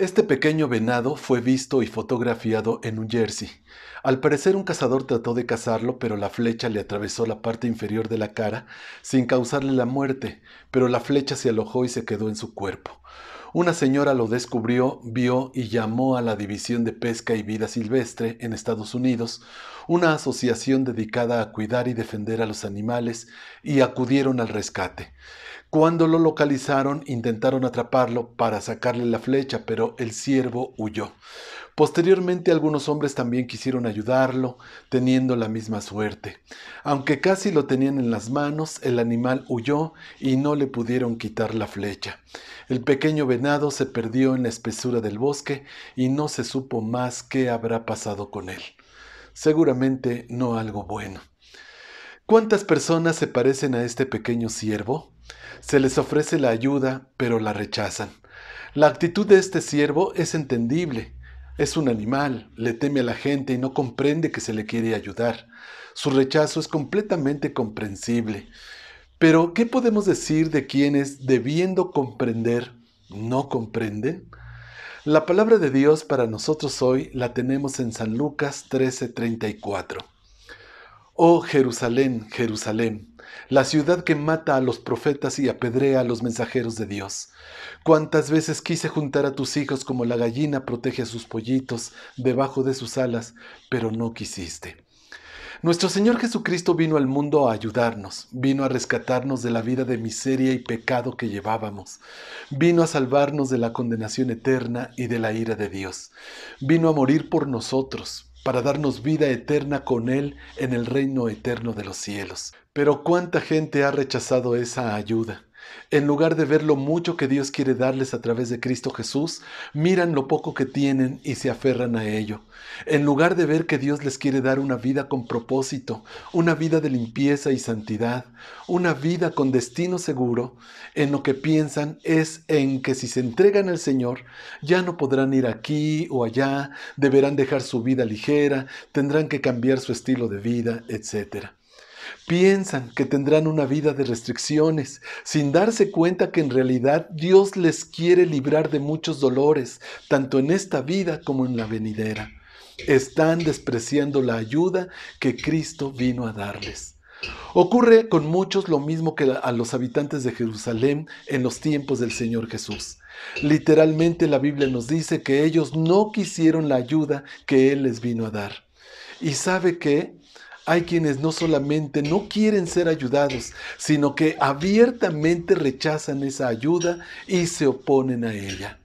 Este pequeño venado fue visto y fotografiado en New Jersey. Al parecer un cazador trató de cazarlo, pero la flecha le atravesó la parte inferior de la cara sin causarle la muerte, pero la flecha se alojó y se quedó en su cuerpo. Una señora lo descubrió, vio y llamó a la División de Pesca y Vida Silvestre en Estados Unidos, una asociación dedicada a cuidar y defender a los animales, y acudieron al rescate. Cuando lo localizaron, intentaron atraparlo para sacarle la flecha, pero el ciervo huyó. Posteriormente algunos hombres también quisieron ayudarlo, teniendo la misma suerte. Aunque casi lo tenían en las manos, el animal huyó y no le pudieron quitar la flecha. El pequeño venado se perdió en la espesura del bosque y no se supo más qué habrá pasado con él. Seguramente no algo bueno. ¿Cuántas personas se parecen a este pequeño ciervo? Se les ofrece la ayuda, pero la rechazan. La actitud de este siervo es entendible. Es un animal, le teme a la gente y no comprende que se le quiere ayudar. Su rechazo es completamente comprensible. Pero, ¿qué podemos decir de quienes, debiendo comprender, no comprenden? La palabra de Dios para nosotros hoy la tenemos en San Lucas 13:34. Oh Jerusalén, Jerusalén, la ciudad que mata a los profetas y apedrea a los mensajeros de Dios. Cuántas veces quise juntar a tus hijos como la gallina protege a sus pollitos debajo de sus alas, pero no quisiste. Nuestro Señor Jesucristo vino al mundo a ayudarnos, vino a rescatarnos de la vida de miseria y pecado que llevábamos, vino a salvarnos de la condenación eterna y de la ira de Dios, vino a morir por nosotros, para darnos vida eterna con Él en el reino eterno de los cielos. Pero cuánta gente ha rechazado esa ayuda. En lugar de ver lo mucho que Dios quiere darles a través de Cristo Jesús, miran lo poco que tienen y se aferran a ello. En lugar de ver que Dios les quiere dar una vida con propósito, una vida de limpieza y santidad, una vida con destino seguro, en lo que piensan es en que si se entregan al Señor, ya no podrán ir aquí o allá, deberán dejar su vida ligera, tendrán que cambiar su estilo de vida, etc. Piensan que tendrán una vida de restricciones, sin darse cuenta que en realidad Dios les quiere librar de muchos dolores, tanto en esta vida como en la venidera. Están despreciando la ayuda que Cristo vino a darles. Ocurre con muchos lo mismo que a los habitantes de Jerusalén en los tiempos del Señor Jesús. Literalmente la Biblia nos dice que ellos no quisieron la ayuda que Él les vino a dar. Y sabe que hay quienes no solamente no quieren ser ayudados, sino que abiertamente rechazan esa ayuda y se oponen a ella.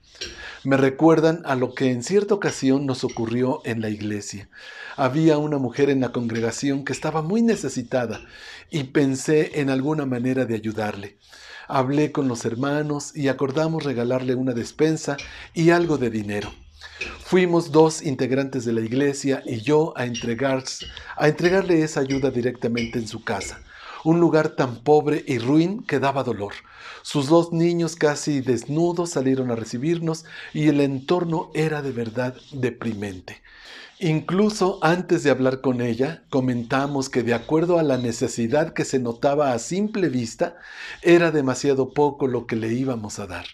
Me recuerdan a lo que en cierta ocasión nos ocurrió en la iglesia. Había una mujer en la congregación que estaba muy necesitada y pensé en alguna manera de ayudarle. Hablé con los hermanos y acordamos regalarle una despensa y algo de dinero. Fuimos dos integrantes de la iglesia y yo a, a entregarle esa ayuda directamente en su casa, un lugar tan pobre y ruin que daba dolor. Sus dos niños casi desnudos salieron a recibirnos y el entorno era de verdad deprimente. Incluso antes de hablar con ella, comentamos que de acuerdo a la necesidad que se notaba a simple vista, era demasiado poco lo que le íbamos a dar.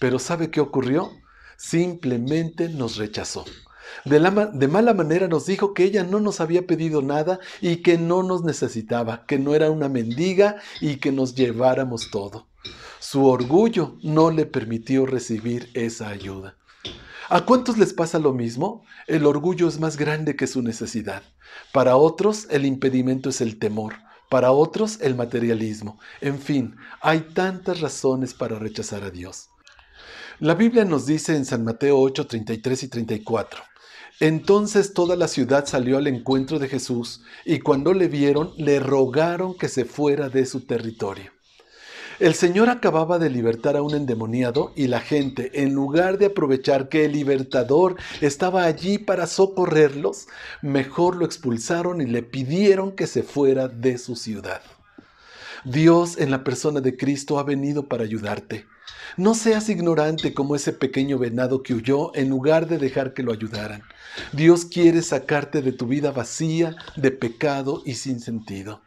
Pero ¿sabe qué ocurrió? Simplemente nos rechazó. De, mala manera nos dijo que ella no nos había pedido nada y que no nos necesitaba, que no era una mendiga y que nos lleváramos todo. Su orgullo no le permitió recibir esa ayuda. ¿A cuántos les pasa lo mismo? El orgullo es más grande que su necesidad. Para otros el impedimento es el temor. Para otros el materialismo. En fin, hay tantas razones para rechazar a Dios. La Biblia nos dice en San Mateo 8, 33 y 34. Entonces toda la ciudad salió al encuentro de Jesús y cuando le vieron le rogaron que se fuera de su territorio. El Señor acababa de libertar a un endemoniado y la gente, en lugar de aprovechar que el libertador estaba allí para socorrerlos, mejor lo expulsaron y le pidieron que se fuera de su ciudad. Dios en la persona de Cristo ha venido para ayudarte. No seas ignorante como ese pequeño venado que huyó en lugar de dejar que lo ayudaran. Dios quiere sacarte de tu vida vacía, de pecado y sin sentido.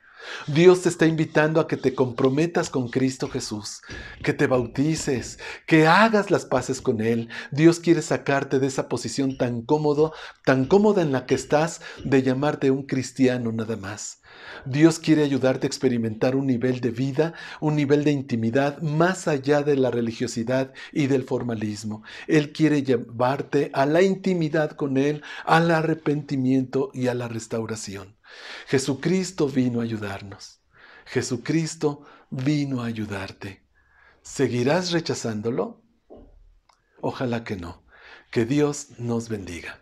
Dios te está invitando a que te comprometas con Cristo Jesús, que te bautices, que hagas las paces con Él. Dios quiere sacarte de esa posición tan cómodo, tan cómoda en la que estás de llamarte un cristiano nada más. Dios quiere ayudarte a experimentar un nivel de vida, un nivel de intimidad más allá de la religiosidad y del formalismo. Él quiere llevarte a la intimidad con Él, al arrepentimiento y a la restauración. Jesucristo vino a ayudarnos. Jesucristo vino a ayudarte. ¿Seguirás rechazándolo? Ojalá que no. Que Dios nos bendiga.